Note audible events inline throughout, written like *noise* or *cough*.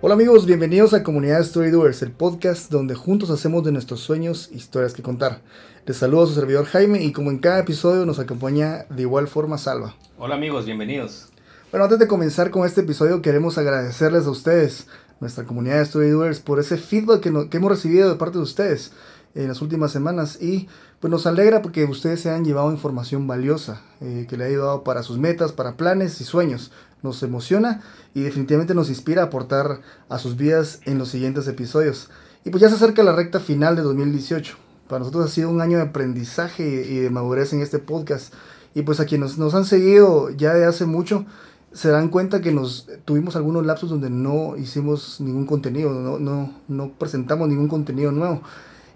Hola amigos, bienvenidos a Comunidad Story Doers, el podcast donde juntos hacemos de nuestros sueños historias que contar. Les saludo a su servidor Jaime y como en cada episodio nos acompaña de igual forma Salva. Hola amigos, bienvenidos. Bueno, antes de comenzar con este episodio queremos agradecerles a ustedes, nuestra comunidad de Story Doers, por ese feedback que, que hemos recibido de parte de ustedes en las últimas semanas y pues nos alegra porque ustedes se han llevado información valiosa eh, que le ha ayudado para sus metas, para planes y sueños nos emociona y definitivamente nos inspira a aportar a sus vidas en los siguientes episodios. Y pues ya se acerca la recta final de 2018. Para nosotros ha sido un año de aprendizaje y de madurez en este podcast. Y pues a quienes nos han seguido ya de hace mucho, se dan cuenta que nos tuvimos algunos lapsos donde no hicimos ningún contenido, no, no, no presentamos ningún contenido nuevo.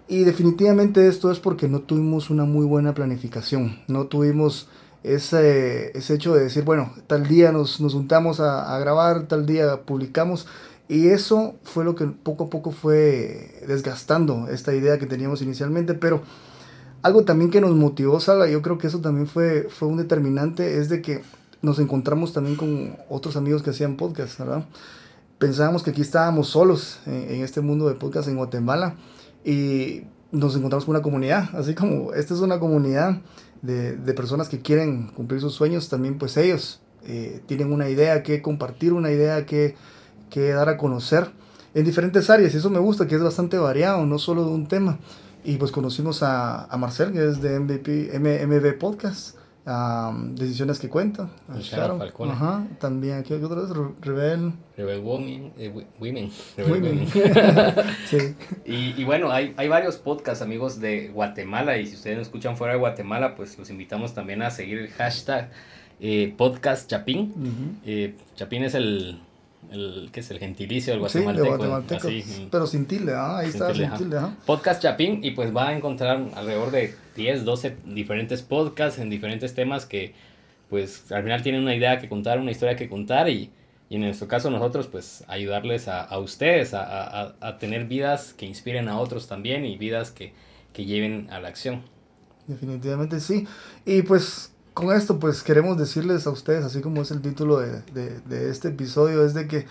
Y definitivamente esto es porque no tuvimos una muy buena planificación, no tuvimos ese, ese hecho de decir, bueno, tal día nos, nos juntamos a, a, grabar, tal día publicamos. Y eso fue lo que poco a poco fue desgastando esta idea que teníamos inicialmente. Pero algo también que nos motivó, Sala, yo creo que eso también fue, fue un determinante, es de que nos encontramos también con otros amigos que hacían podcast, ¿verdad? Pensábamos que aquí estábamos solos en, en este mundo de podcast en Guatemala y nos encontramos con una comunidad, así como esta es una comunidad de, de personas que quieren cumplir sus sueños, también pues ellos eh, tienen una idea que compartir, una idea que, que dar a conocer en diferentes áreas y eso me gusta, que es bastante variado, no solo de un tema. Y pues conocimos a, a Marcel, que es de MVP, MB Podcast, um, Decisiones que Cuentan. Sharon. Ajá, también, aquí hay otra vez, Rebel. Rebel Women. Eh, *laughs* women. Rebel women. *laughs* sí. Y, y, bueno, hay, hay varios podcasts, amigos, de Guatemala. Y si ustedes nos escuchan fuera de Guatemala, pues los invitamos también a seguir el hashtag eh, podcast Chapín. Uh -huh. eh, Chapín es el el que es el gentilicio del guatemalteco. Sí, de guatemalteco así, pero sin tilde, ¿ah? ahí sin está, tilde, sin tilde. Podcast Chapín y pues va a encontrar alrededor de 10, 12 diferentes podcasts en diferentes temas que pues al final tienen una idea que contar, una historia que contar y, y en nuestro caso nosotros pues ayudarles a, a ustedes a, a, a, tener vidas que inspiren a otros también y vidas que, que lleven a la acción. Definitivamente sí. Y pues con esto pues queremos decirles a ustedes, así como es el título de, de, este episodio, es de que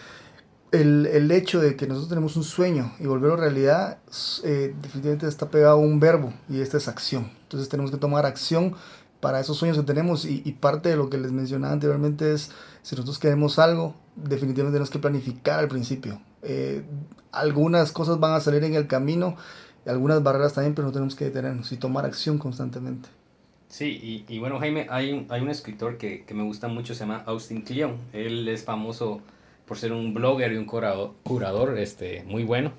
el, el, hecho de que nosotros tenemos un sueño y volverlo realidad eh, definitivamente está pegado a un verbo y esta es acción. Entonces tenemos que tomar acción para esos sueños que tenemos y, y parte de lo que les mencionaba anteriormente es si nosotros queremos algo, definitivamente tenemos que planificar al principio. Eh, algunas cosas van a salir en el camino, algunas barreras también, pero no tenemos que detenernos y tomar acción constantemente. Sí, y, y, bueno, Jaime, hay un, hay un escritor que, que, me gusta mucho, se llama Austin Kleon. Él es famoso por ser un blogger y un curador, curador este, muy bueno.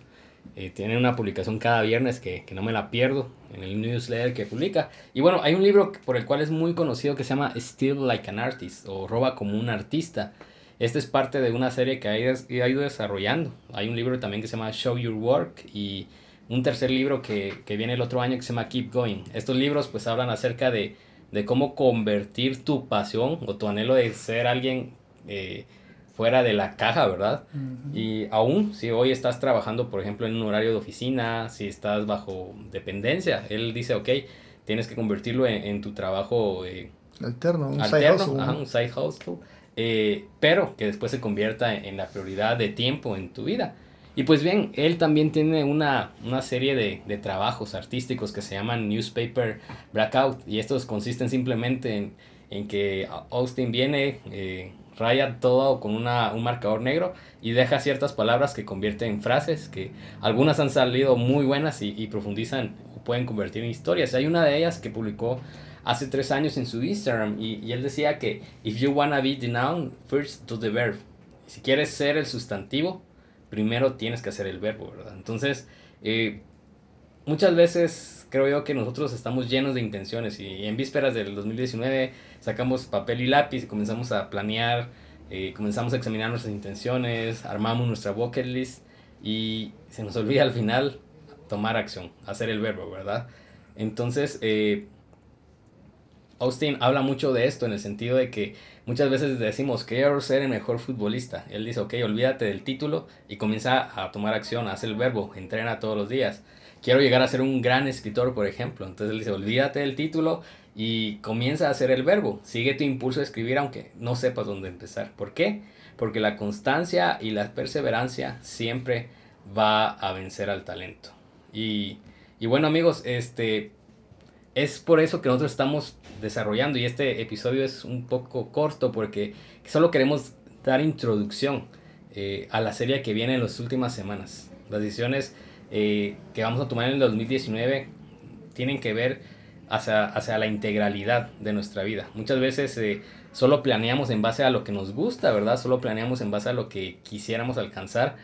Eh, tiene una publicación cada viernes que, que, no me la pierdo en el newsletter que publica. Y bueno, hay un libro por el cual es muy conocido que se llama Steal Like an Artist o Roba como un artista. Este es parte de una serie que ha ido, ha ido desarrollando. Hay un libro también que se llama Show Your Work y un tercer libro que, que, viene el otro año que se llama Keep Going. Estos libros pues hablan acerca de, de cómo convertir tu pasión o tu anhelo de ser alguien eh, fuera de la caja, ¿verdad? Uh -huh. Y aún si hoy estás trabajando, por ejemplo, en un horario de oficina, si estás bajo dependencia, él dice, ok, tienes que convertirlo en, en tu trabajo eh, alterno, un alterno, side hustle. Ajá, un side hustle eh, pero que después se convierta en, en la prioridad de tiempo en tu vida. Y pues bien, él también tiene una, una serie de, de, trabajos artísticos que se llaman Newspaper Blackout. Y estos consisten simplemente en, en que Austin viene, eh, raya todo con una, un marcador negro y deja ciertas palabras que convierte en frases, que algunas han salido muy buenas y, profundizan o pueden convertir en historias. Hay una de ellas que publicó hace tres años en su Instagram y, y él decía que if you wanna be the noun, first do the verb. Si quieres ser el sustantivo, primero tienes que hacer el verbo, ¿verdad? Entonces, eh, muchas veces creo yo que nosotros estamos llenos de intenciones y en vísperas del 2019 sacamos papel y lápiz y comenzamos a planear, eh, comenzamos a examinar nuestras intenciones, armamos nuestra bucket list y se nos olvida al final tomar acción, hacer el verbo, ¿verdad? Entonces, eh, Austin habla mucho de esto en el sentido de que muchas veces decimos, quiero ser el mejor futbolista. Él dice, ok, olvídate del título y comienza a tomar acción, hace el verbo, entrena todos los días. Quiero llegar a ser un gran escritor, por ejemplo. Entonces él dice, olvídate del título y comienza a hacer el verbo. Sigue tu impulso a escribir aunque no sepas dónde empezar. ¿Por qué? Porque la constancia y la perseverancia siempre va a vencer al talento. Y, y bueno amigos, este, es por eso que nosotros estamos desarrollando y este episodio es un poco corto porque solo queremos dar introducción eh, a la serie que viene en las últimas semanas. Las decisiones eh, que vamos a tomar en el 2019 tienen que ver hacia, hacia la integralidad de nuestra vida. Muchas veces eh, solo planeamos en base a lo que nos gusta, ¿verdad? Solo planeamos en base a lo que quisiéramos alcanzar,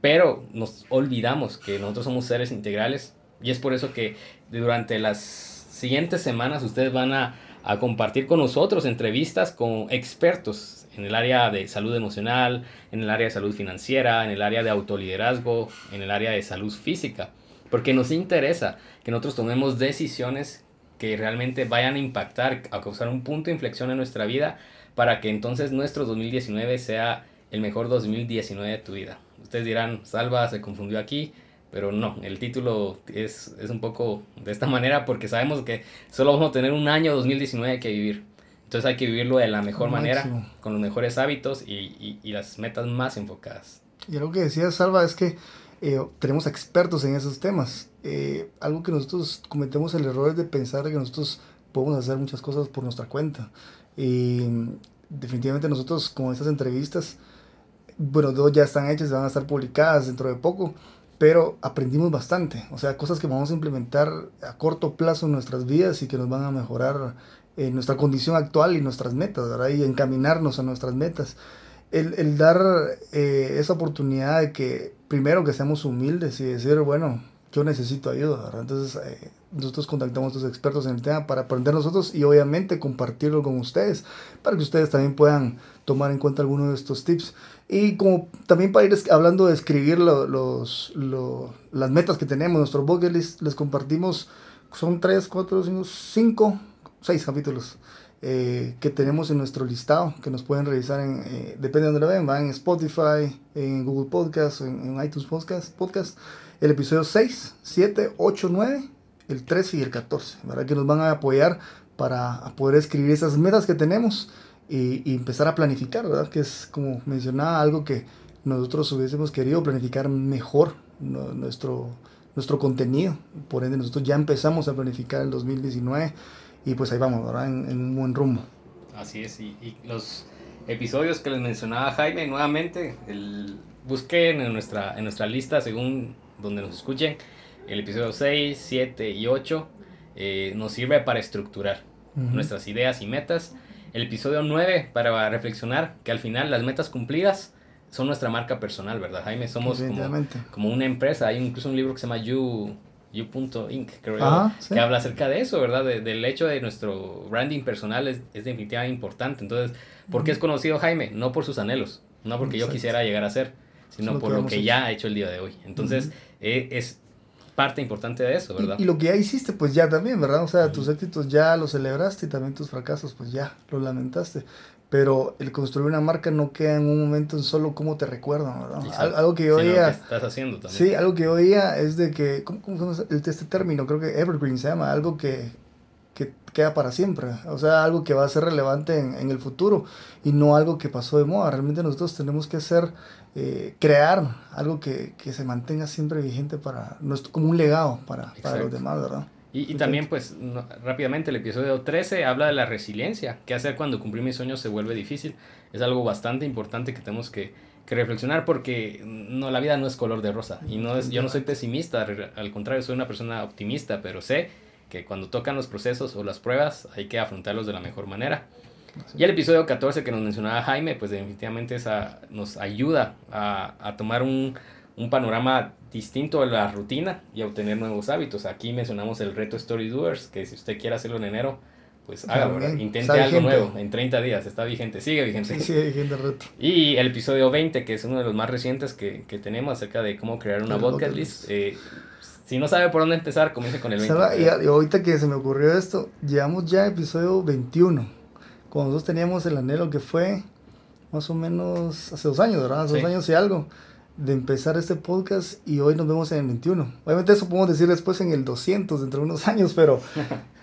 pero nos olvidamos que nosotros somos seres integrales y es por eso que durante las siguientes semanas ustedes van a, a compartir con nosotros entrevistas con expertos en el área de salud emocional, en el área de salud financiera, en el área de autoliderazgo, en el área de salud física, porque nos interesa que nosotros tomemos decisiones que realmente vayan a impactar, a causar un punto de inflexión en nuestra vida, para que entonces nuestro 2019 sea el mejor 2019 de tu vida. Ustedes dirán, Salva se confundió aquí, pero no, el título es, es un poco de esta manera porque sabemos que solo vamos a tener un año 2019 que vivir. Entonces hay que vivirlo de la mejor manera, con los mejores hábitos y, y, y, las metas más enfocadas. Y algo que decía Salva es que eh, tenemos expertos en esos temas. Eh, algo que nosotros cometemos el error es de pensar que nosotros podemos hacer muchas cosas por nuestra cuenta. Y definitivamente nosotros con estas entrevistas, bueno, dos ya están hechas, van a estar publicadas dentro de poco, pero aprendimos bastante. O sea, cosas que vamos a implementar a corto plazo en nuestras vidas y que nos van a mejorar en nuestra condición actual y nuestras metas, ¿verdad? Y encaminarnos a nuestras metas. El, el dar eh, esa oportunidad de que primero que seamos humildes y decir, bueno, yo necesito ayuda, ¿verdad? Entonces eh, nosotros contactamos a los expertos en el tema para aprender nosotros y obviamente compartirlo con ustedes, para que ustedes también puedan tomar en cuenta algunos de estos tips. Y como también para ir hablando de escribir lo, los, lo, las metas que tenemos, nuestro bucket list, les compartimos, son 3, 4, 5, 5 seis capítulos eh, que tenemos en nuestro listado, que nos pueden revisar en, eh, depende de donde lo ven, van en Spotify, en Google Podcast, en, en iTunes Podcast, podcast, el episodio 6, 7, 8, 9, el 13 y el 14, ¿verdad? Que nos van a apoyar para poder escribir esas metas que tenemos y, empezar a planificar, ¿verdad? Que es, como mencionaba, algo que nosotros hubiésemos querido planificar mejor nuestro, nuestro contenido. Por ende, nosotros ya empezamos a planificar el 2019 y pues ahí vamos, ¿verdad? En, un buen rumbo. Así es, y, y, los episodios que les mencionaba Jaime, nuevamente, el, busquen en nuestra, en nuestra lista según donde nos escuchen, el episodio 6, 7 y 8 eh, nos sirve para estructurar uh -huh. nuestras ideas y metas. El episodio 9 para reflexionar que al final las metas cumplidas son nuestra marca personal, ¿verdad, Jaime? Somos como, como una empresa. Hay incluso un libro que se llama You You.Inc., creo Ajá, ¿sí? que habla acerca de eso, ¿verdad? De, del hecho de nuestro branding personal es, es definitivamente importante. Entonces, ¿por qué es conocido Jaime? No por sus anhelos, no porque Exacto. yo quisiera llegar a ser, sino por lo que hecho. ya ha hecho el día de hoy. Entonces, uh -huh. eh, es parte importante de eso, ¿verdad? Y, y, lo que ya hiciste, pues ya también, ¿verdad? O sea, uh -huh. tus éxitos ya los celebraste y también tus fracasos, pues ya los lamentaste. Pero el construir una marca no queda en un momento en solo cómo te recuerdan, ¿verdad? Exacto. Algo que yo oía. Estás haciendo también. Sí, algo que yo oía es de que, ¿cómo, cómo se llama este término? Creo que evergreen se llama, algo que, que queda para siempre. O sea, algo que va a ser relevante en, en el futuro y no algo que pasó de moda. Realmente nosotros tenemos que hacer, eh, crear algo que, que, se mantenga siempre vigente para nuestro, como un legado para, para los demás, ¿verdad? Y, y también, pues, no, rápidamente, el episodio 13 habla de la resiliencia. ¿Qué hacer cuando cumplir mis sueños se vuelve difícil? Es algo bastante importante que tenemos que, que reflexionar porque no, la vida no es color de rosa. Y no es, yo no soy pesimista, al contrario, soy una persona optimista, pero sé que cuando tocan los procesos o las pruebas hay que afrontarlos de la mejor manera. Y el episodio 14 que nos mencionaba Jaime, pues definitivamente esa nos ayuda a, a tomar un, un, panorama distinto de la rutina y a obtener nuevos hábitos. Aquí mencionamos el reto Story Doers, que si usted quiere hacerlo en enero, pues hágalo, intente algo nuevo en 30 días, está vigente, sigue vigente. Sí, sigue vigente el reto. Y el episodio 20, que es uno de los más recientes que, que tenemos acerca de cómo crear una bucket list. Eh, si no sabe por dónde empezar, comience con el 20. y, ahorita que se me ocurrió esto, llevamos ya episodio 21. Cuando nosotros teníamos el anhelo que fue más o menos hace dos años, ¿verdad? Hace dos años y algo de empezar este podcast y hoy nos vemos en el 21. Obviamente eso podemos decir después en el 200, dentro de unos *laughs* años, pero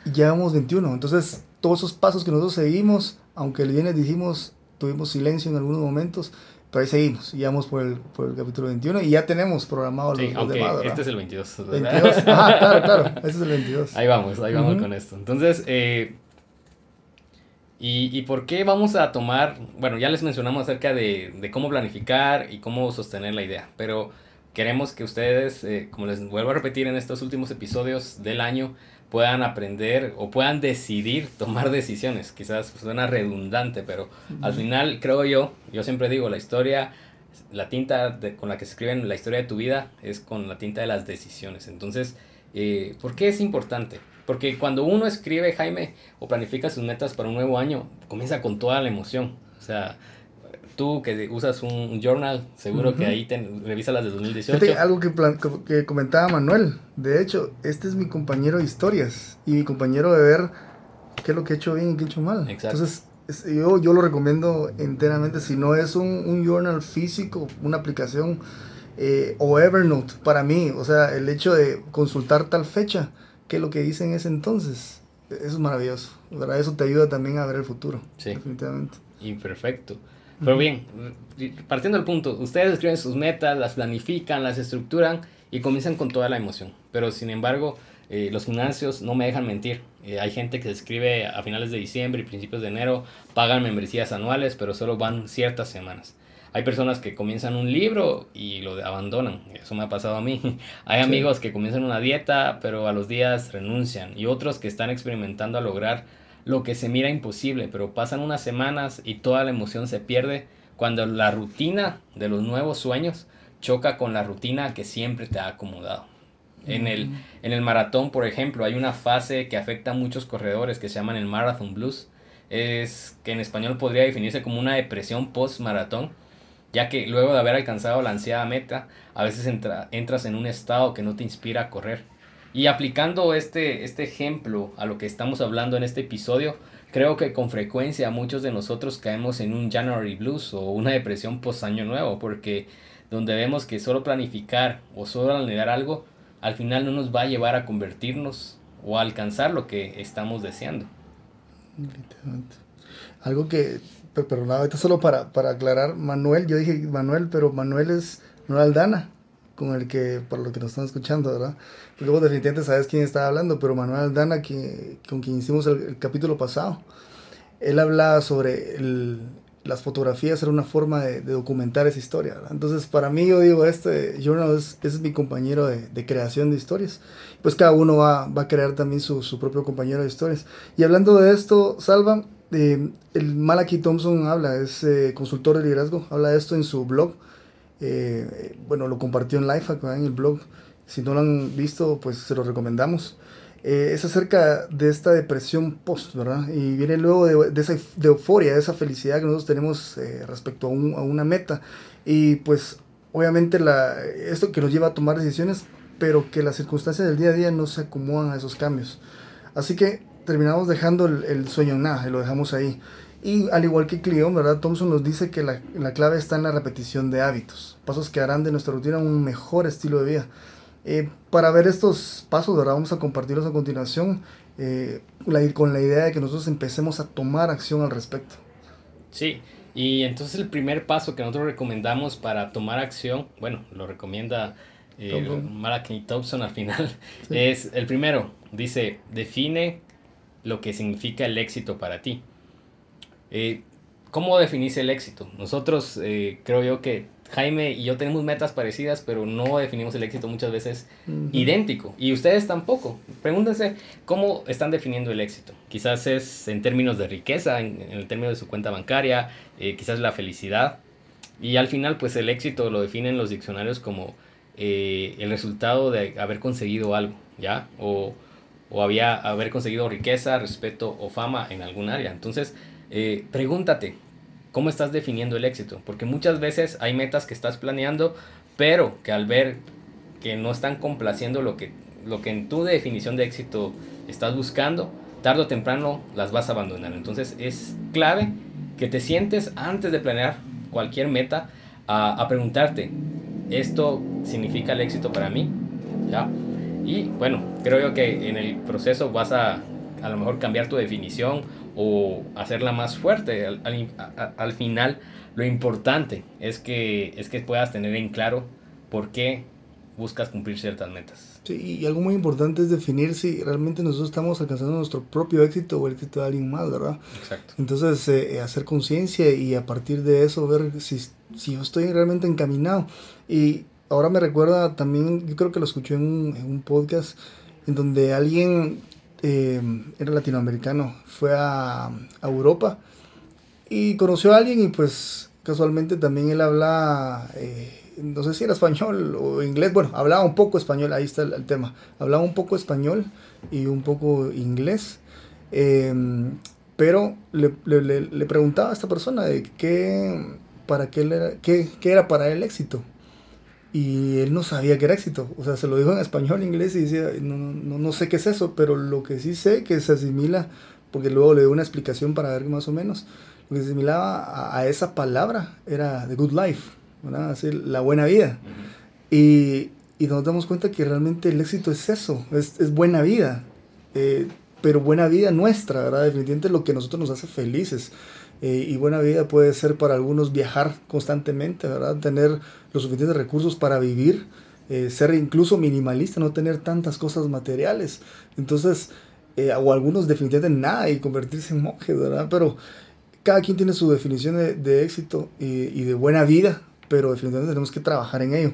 ya vamos 21. Entonces, todos esos pasos que nosotros seguimos, aunque el viernes dijimos, tuvimos silencio en algunos momentos, pero ahí seguimos, ya vamos por el, por el capítulo 21 y ya tenemos programado sí, los, demás, Este es el 22. 22. Ah, claro, claro, *laughs* este es el 22. Ahí vamos, ahí vamos con esto. Entonces, eh, ¿y, ¿y, por qué vamos a tomar? Bueno, ya les mencionamos acerca de, de cómo planificar y cómo sostener la idea, pero queremos que ustedes, eh, como les vuelvo a repetir en estos últimos episodios del año, puedan aprender o puedan decidir tomar decisiones. Quizás suena redundante, pero al final creo yo, yo siempre digo, la historia, la tinta con la que se escriben la historia de tu vida es con la tinta de las decisiones. Entonces, eh, ¿por qué es importante? Porque cuando uno escribe, Jaime, o planifica sus metas para un nuevo año, comienza con toda la emoción. O sea, tú que usas un journal, seguro que ahí te, revisas las de 2018. algo que, que comentaba Manuel, de hecho, este es mi compañero de historias y mi compañero de ver qué es lo que he hecho bien y qué he hecho mal. Entonces, yo, yo lo recomiendo enteramente, si no es un, un journal físico, una aplicación eh, o Evernote, para mí, o sea, el hecho de consultar tal fecha, qué es lo que hice en ese entonces, eso es maravilloso, ¿verdad? Eso te ayuda también a ver el futuro, sí. definitivamente. Imperfecto. Pero bien, partiendo del punto, ustedes escriben sus metas, las planifican, las estructuran y comienzan con toda la emoción. Pero sin embargo, eh, los gimnasios no me dejan mentir. Eh, hay gente que se escribe a finales de diciembre y principios de enero, pagan membresías anuales, pero solo van ciertas semanas. Hay personas que comienzan un libro y lo abandonan. Eso me ha pasado a mí. *laughs* Hay amigos que comienzan una dieta, pero a los días renuncian. Y otros que están experimentando a lograr lo que se mira imposible, pero pasan unas semanas y toda la emoción se pierde cuando la rutina de los nuevos sueños choca con la rutina que siempre te ha acomodado. En el, en el maratón, por ejemplo, hay una fase que afecta a muchos corredores que se llaman el marathon blues. Es que en español podría definirse como una depresión post-maratón, ya que luego de haber alcanzado la ansiada meta, a veces entras en un estado que no te inspira a correr. Y aplicando este, este ejemplo a lo que estamos hablando en este episodio, creo que con frecuencia muchos de nosotros caemos en un January Blues o una depresión post año nuevo, porque donde vemos que solo planificar o solo anhelar algo, al final no nos va a llevar a convertirnos o alcanzar lo que estamos deseando. Algo que, nada, esto solo para, para aclarar, Manuel, yo dije Manuel, pero Manuel es Manuel Aldana con el que, por lo que nos están escuchando, ¿verdad? Porque vos definitivamente sabes quién está hablando, pero Manuel Aldana, que, con quien hicimos el, capítulo pasado, él habla sobre el, las fotografías, era una forma de, documentar esa historia, ¿verdad? Entonces, para mí, yo digo, este journal es, es mi compañero de, de, creación de historias. Pues cada uno va, va a crear también su, su, propio compañero de historias. Y hablando de esto, Salva, eh, el Malaki Thompson habla, es eh, consultor de liderazgo, habla de esto en su blog eh, bueno, lo compartió en Lifehack, en el blog. Si no lo han visto, pues se lo recomendamos. Eh, es acerca de esta depresión post, ¿verdad? Y viene luego de, esa de euforia, de esa felicidad que nosotros tenemos eh, respecto a, una meta. Y pues obviamente esto que nos lleva a tomar decisiones, pero que las circunstancias del día a día no se acomodan a esos cambios. Así que terminamos dejando el, el sueño en nada lo dejamos ahí. Y al igual que Cleon, ¿verdad? Thompson nos dice que la, la, clave está en la repetición de hábitos, pasos que harán de nuestra rutina un mejor estilo de vida. Eh, para ver estos pasos, ¿verdad? Vamos a compartirlos a continuación eh, con la idea de que nosotros empecemos a tomar acción al respecto. Sí, y entonces el primer paso que nosotros recomendamos para tomar acción, bueno, lo recomienda eh, Thompson. Thompson al final, es el primero, dice, define lo que significa el éxito para ti. Eh, ¿cómo definís el éxito? Nosotros eh, creo yo que Jaime y yo tenemos metas parecidas, pero no definimos el éxito muchas veces idéntico. Y ustedes tampoco. Pregúntense cómo están definiendo el éxito. Quizás es en términos de riqueza, en, el término de su cuenta bancaria, eh, quizás la felicidad. Y al final, pues el éxito lo definen los diccionarios como eh, el resultado de haber conseguido algo, ¿ya? O, o había, haber conseguido riqueza, respeto o fama en algún área. Entonces, eh, pregúntate, ¿cómo estás definiendo el éxito? Porque muchas veces hay metas que estás planeando, pero que al ver que no están complaciendo lo que, lo que en tu definición de éxito estás buscando, tarde o temprano las vas a abandonar. Entonces es clave que te sientes antes de planear cualquier meta a, a preguntarte, ¿esto significa el éxito para mí? ¿Ya? Y bueno, creo yo que en el proceso vas a a lo mejor cambiar tu definición o hacerla más fuerte. Al, final, lo importante es que, es que puedas tener en claro por qué buscas cumplir ciertas metas. Sí, y algo muy importante es definir si realmente nosotros estamos alcanzando nuestro propio éxito o el éxito de alguien más, ¿verdad? Exacto. Entonces, eh, eh, hacer conciencia y a partir de eso ver si, si yo estoy realmente encaminado. Y ahora me recuerda también, yo creo que lo escuché en un, en un podcast, en donde alguien eh, era latinoamericano, fue a, Europa y conoció a alguien y pues casualmente también él habla, eh, no sé si era español o inglés, bueno, hablaba un poco español, ahí está el, tema, hablaba un poco español y un poco inglés, em, pero le, le, preguntaba a esta persona de qué, para qué, era, qué, qué era para él el éxito y él no sabía que era éxito. O sea, se lo dijo en español, inglés y decía, no, no, no sé qué es eso, pero lo que sí sé que se asimila, porque luego le dio una explicación para ver más o menos, lo que se asimilaba a, esa palabra era the good life, ¿verdad? Así, la buena vida. y, y, nos damos cuenta que realmente el éxito es eso, es, es buena vida. Eh, pero buena vida nuestra, ¿verdad? Definitivamente lo que a nosotros nos hace felices. Eh, y buena vida puede ser para algunos viajar constantemente, ¿verdad? Tener los suficientes recursos para vivir, eh, ser incluso minimalista, no tener tantas cosas materiales. Entonces, eh, o algunos definitivamente nada y convertirse en monjes, ¿verdad? Pero cada quien tiene su definición de, éxito y, y, de buena vida, pero definitivamente tenemos que trabajar en ello.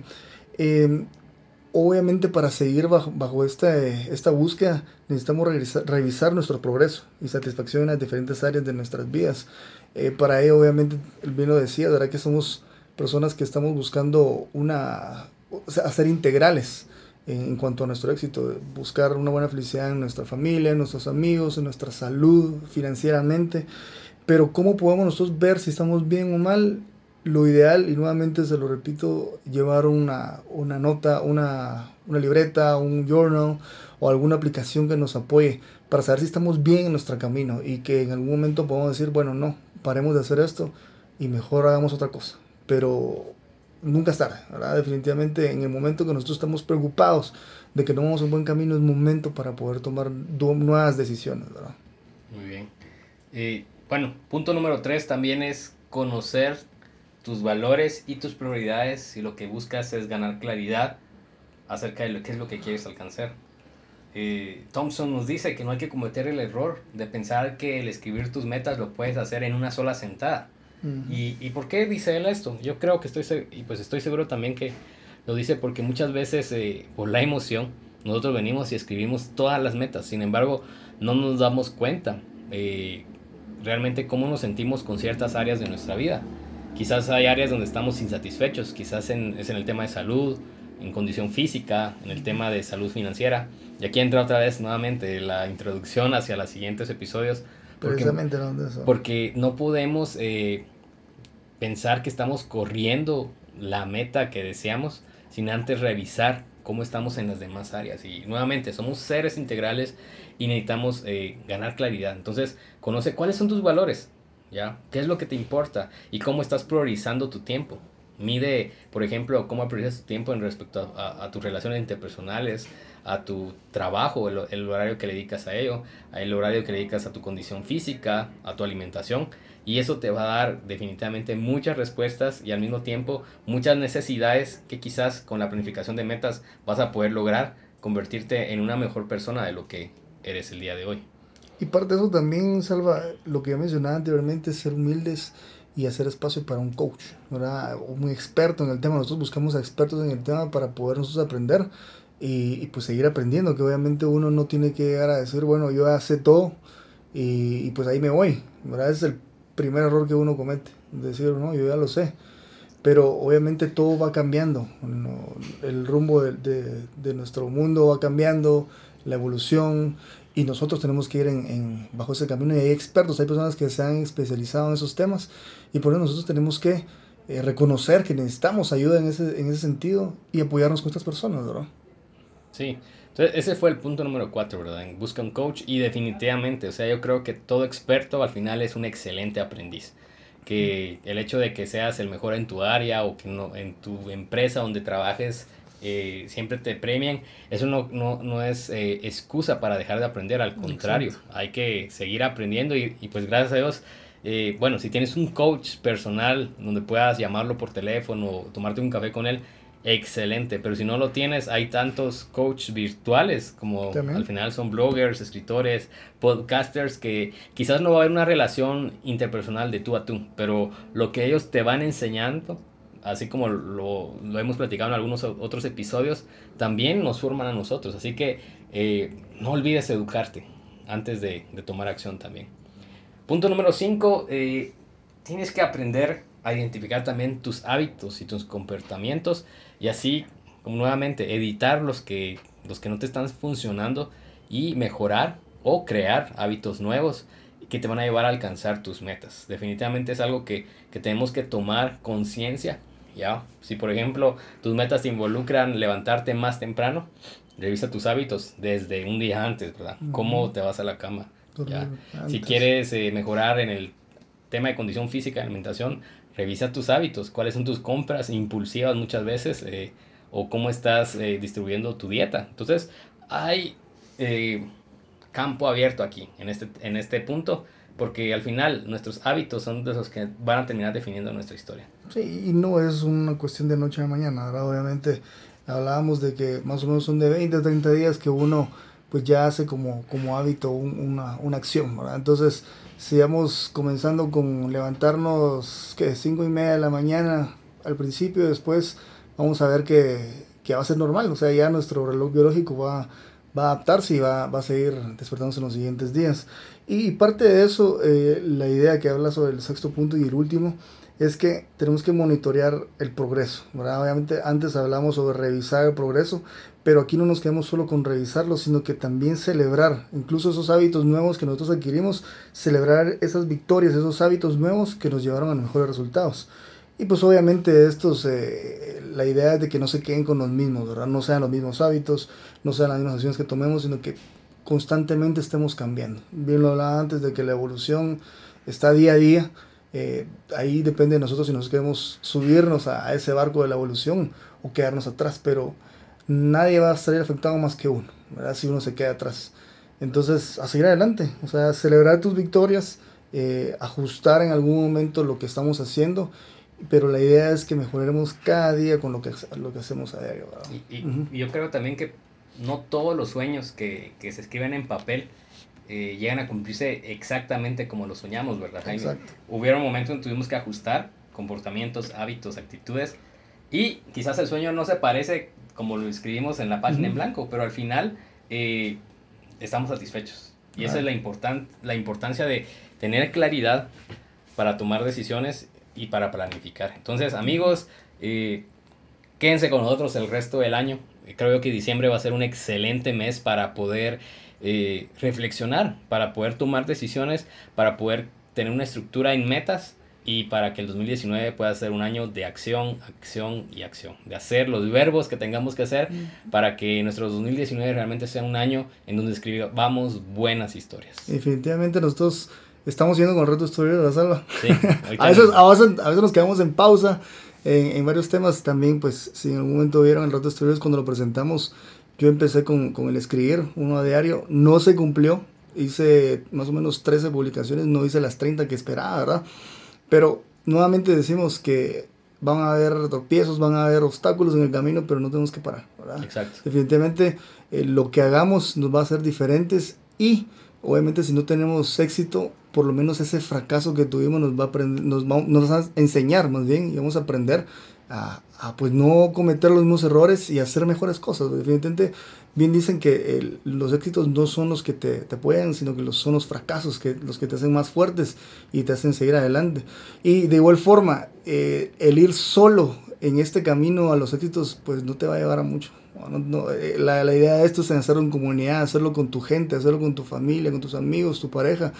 Obviamente para seguir bajo, bajo esta, esta búsqueda necesitamos revisar, nuestro progreso y satisfacción en las diferentes áreas de nuestras vidas. Eh, para ello, obviamente, el bien lo decía, ¿verdad? Que somos personas que estamos buscando una, o sea, ser integrales en, cuanto a nuestro éxito, buscar una buena felicidad en nuestra familia, en nuestros amigos, en nuestra salud, financieramente. Pero ¿cómo podemos nosotros ver si estamos bien o mal? Lo ideal, y nuevamente se lo repito, llevar una, una nota, una, una libreta, un journal o alguna aplicación que nos apoye para saber si estamos bien en nuestro camino y que en algún momento podamos decir, bueno, no, paremos de hacer esto y mejor hagamos otra cosa. Pero nunca es tarde, ¿verdad? Definitivamente en el momento que nosotros estamos preocupados de que no vamos un buen camino es momento para poder tomar nuevas decisiones, ¿verdad? Muy bien. y bueno, punto número tres también es conocer tus valores y tus prioridades si lo que buscas es ganar claridad acerca de lo que es lo que quieres alcanzar. Eh, Thompson nos dice que no hay que cometer el error de pensar que el escribir tus metas lo puedes hacer en una sola sentada. y, y, por qué dice él esto? Yo creo que estoy, y pues estoy seguro también que lo dice porque muchas veces eh, por la emoción nosotros venimos y escribimos todas las metas, sin embargo no nos damos cuenta eh, realmente cómo nos sentimos con ciertas áreas de nuestra vida. Quizás hay áreas donde estamos insatisfechos, quizás en, es en el tema de salud, en condición física, en el tema de salud financiera. Y aquí entra otra vez nuevamente la introducción hacia los siguientes episodios. Porque, Precisamente eso. Porque no podemos eh, pensar que estamos corriendo la meta que deseamos sin antes revisar cómo estamos en las demás áreas. Y nuevamente, somos seres integrales y necesitamos eh, ganar claridad. Entonces, conoce cuáles son tus valores, ¿ya? ¿Qué es lo que te importa? Y cómo estás priorizando tu tiempo. Mide, por ejemplo, cómo priorizas tu tiempo en respecto a, tus relaciones interpersonales, a tu trabajo, el, horario que le dedicas a ello, el horario que le dedicas a tu condición física, a tu alimentación. Y eso te va a dar definitivamente muchas respuestas y al mismo tiempo muchas necesidades que quizás con la planificación de metas vas a poder lograr convertirte en una mejor persona de lo que eres el día de hoy. Y parte de eso también, Salva, lo que yo mencionaba anteriormente, ser humildes y hacer espacio para un coach, ¿verdad? Un experto en el tema. Nosotros buscamos a expertos en el tema para poder nosotros aprender y, pues seguir aprendiendo, que obviamente uno no tiene que llegar a decir, bueno, yo ya sé todo y, y pues ahí me voy, ¿verdad? Es el primer error que uno comete, decir, no, yo ya lo sé. Pero obviamente todo va cambiando, el rumbo de, de nuestro mundo va cambiando, la evolución, y nosotros tenemos que ir en, en, bajo ese camino y hay expertos, hay personas que se han especializado en esos temas y por eso nosotros tenemos que eh, reconocer que necesitamos ayuda en ese, en ese sentido y apoyarnos con estas personas, ¿verdad? Sí, entonces ese fue el punto número cuatro, ¿verdad? Busca un coach y definitivamente, o sea, yo creo que todo experto al final es un excelente aprendiz. Que el hecho de que seas el mejor en tu área o que no, en tu empresa donde trabajes eh, siempre te premian, eso no, no, no es eh, excusa para dejar de aprender, al contrario, Exacto. hay que seguir aprendiendo y, y pues gracias a Dios, eh, bueno, si tienes un coach personal donde puedas llamarlo por teléfono o tomarte un café con él, excelente, pero si no lo tienes, hay tantos coaches virtuales como También. al final son bloggers, escritores, podcasters que quizás no va a haber una relación interpersonal de tú a tú, pero lo que ellos te van enseñando así como lo, lo, hemos platicado en algunos otros episodios, también nos forman a nosotros. Así que eh, no olvides educarte antes de, tomar acción también. Punto número 5, eh, tienes que aprender a identificar también tus hábitos y tus comportamientos y así, nuevamente, editar los que, los que no te están funcionando y mejorar o crear hábitos nuevos que te van a llevar a alcanzar tus metas. Definitivamente es algo que, que tenemos que tomar conciencia ¿ya? Si por ejemplo tus metas te involucran levantarte más temprano, revisa tus hábitos desde un día antes, ¿verdad? ¿Cómo te vas a la cama? ¿ya? Si quieres eh, mejorar en el tema de condición física, alimentación, revisa tus hábitos, cuáles son tus compras impulsivas muchas veces eh, o cómo estás eh, distribuyendo tu dieta. Entonces, hay campo abierto aquí, en este, en este punto porque al final nuestros hábitos son de los que van a terminar definiendo nuestra historia. Sí, y no es una cuestión de noche a mañana, ¿verdad? Obviamente hablábamos de que más o menos son de 20 a 30 días que uno pues ya hace como, como hábito un, una, una acción, ¿verdad? Entonces, sigamos comenzando con levantarnos, ¿qué? 5 y media de la mañana al principio, después vamos a ver que, que va a ser normal, o sea, ya nuestro reloj biológico va, va a adaptarse y va, va a seguir despertándose en los siguientes días. Y parte de eso, eh, la idea que habla sobre el sexto punto y el último, es que tenemos que monitorear el progreso. ¿verdad? Obviamente antes hablamos sobre revisar el progreso, pero aquí no nos quedamos solo con revisarlo, sino que también celebrar, incluso esos hábitos nuevos que nosotros adquirimos, celebrar esas victorias, esos hábitos nuevos que nos llevaron a mejores resultados. Y pues obviamente estos, eh, la idea es de que no se queden con los mismos. No sean los mismos hábitos, no sean las mismas acciones que tomemos, sino que constantemente estemos cambiando. Bien lo hablaba antes de que la evolución está día a día. Eh, ahí depende de nosotros si nos queremos subirnos a, a, ese barco de la evolución o quedarnos atrás, pero nadie va a salir afectado más que uno, ¿verdad? si uno se queda atrás. Entonces, a seguir adelante, o sea, celebrar tus victorias, eh, ajustar en algún momento lo que estamos haciendo, pero la idea es que mejoremos cada día con lo que, lo que hacemos a diario. Y, y, uh -huh. y yo creo también que no todos los sueños que, que se escriben en papel eh, llegan a cumplirse exactamente como lo soñamos, ¿verdad, Jaime? Exacto. Hubieron momentos en que tuvimos que ajustar comportamientos, hábitos, actitudes, y quizás el sueño no se parece como lo escribimos en la página uh -huh. en blanco, pero al final eh, estamos satisfechos. Y esa es la, importan la importancia de tener claridad para tomar decisiones y para planificar. Entonces, amigos, eh, quédense con nosotros el resto del año creo que diciembre va a ser un excelente mes para poder eh, reflexionar, para poder tomar decisiones, para poder tener una estructura en metas y para que el 2019 pueda ser un año de acción, acción y acción, de hacer los verbos que tengamos que hacer para que nuestro 2019 realmente sea un año en donde escribamos buenas historias. Definitivamente nosotros estamos yendo con reto historia de la salva. Sí, *laughs* a, veces, a, veces, a veces nos quedamos en pausa en, en, varios temas también, pues si en algún momento vieron el rato de estudios cuando lo presentamos, yo empecé con, con, el escribir uno a diario, no se cumplió, hice más o menos 13 publicaciones, no hice las 30 que esperaba, ¿verdad? Pero nuevamente decimos que van a haber tropiezos, van a haber obstáculos en el camino, pero no tenemos que parar, ¿verdad? Exacto. Definitivamente eh, lo que hagamos nos va a hacer diferentes y obviamente si no tenemos éxito, por lo menos ese fracaso que tuvimos nos va a, aprender, nos va, nos a enseñar más bien y vamos a aprender a, pues no cometer los mismos errores y hacer mejores cosas. Definitivamente bien dicen que los éxitos no son los que te, te apoyan, sino que los, son los fracasos que, los que te hacen más fuertes y te hacen seguir adelante. Y de igual forma, eh, el ir solo en este camino a los éxitos, pues no te va a llevar a mucho. No, eh, la, la, idea de esto es hacerlo en comunidad, hacerlo con tu gente, hacerlo con tu familia, con tus amigos, tu pareja.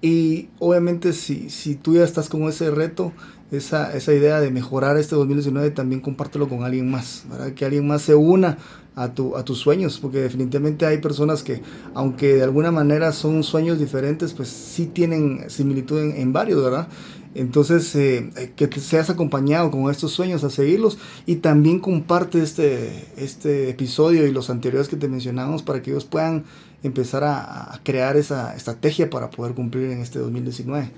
Y obviamente si, si tú ya estás con ese reto, esa, esa idea de mejorar este 2019, también compártelo con alguien más, que alguien más se una a, tu, a tus sueños, porque definitivamente hay personas que, aunque de alguna manera son sueños diferentes, pues sí tienen similitud en, en varios, ¿verdad? Entonces, eh, que te seas acompañado con estos sueños a seguirlos y también comparte este, este episodio y los anteriores que te mencionamos para que ellos puedan empezar a, a crear esa estrategia para poder cumplir en este 2019.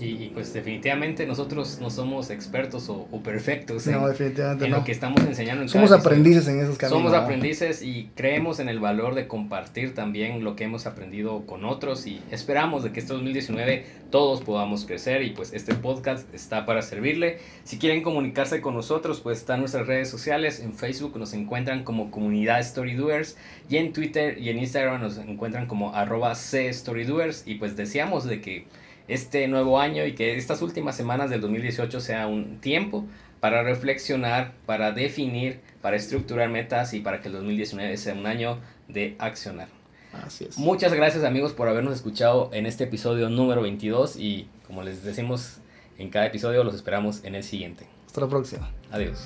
Y, y, pues definitivamente nosotros no somos expertos o, o perfectos en, no, definitivamente en no. lo que estamos enseñando. En somos aprendices en esos caminos. Somos aprendices y creemos en el valor de compartir también lo que hemos aprendido con otros y esperamos de que este 2019 todos podamos crecer y pues este podcast está para servirle. Si quieren comunicarse con nosotros pues están nuestras redes sociales. En Facebook nos encuentran como comunidad Storydoers y en Twitter y en Instagram nos encuentran como arroba Storydoers y pues deseamos de que este nuevo año y que estas últimas semanas del 2018 sea un tiempo para reflexionar, para definir, para estructurar metas y para que el 2019 sea un año de accionar. Así es. Muchas gracias amigos por habernos escuchado en este episodio número 22 y como les decimos en cada episodio los esperamos en el siguiente. Hasta la próxima. Adiós.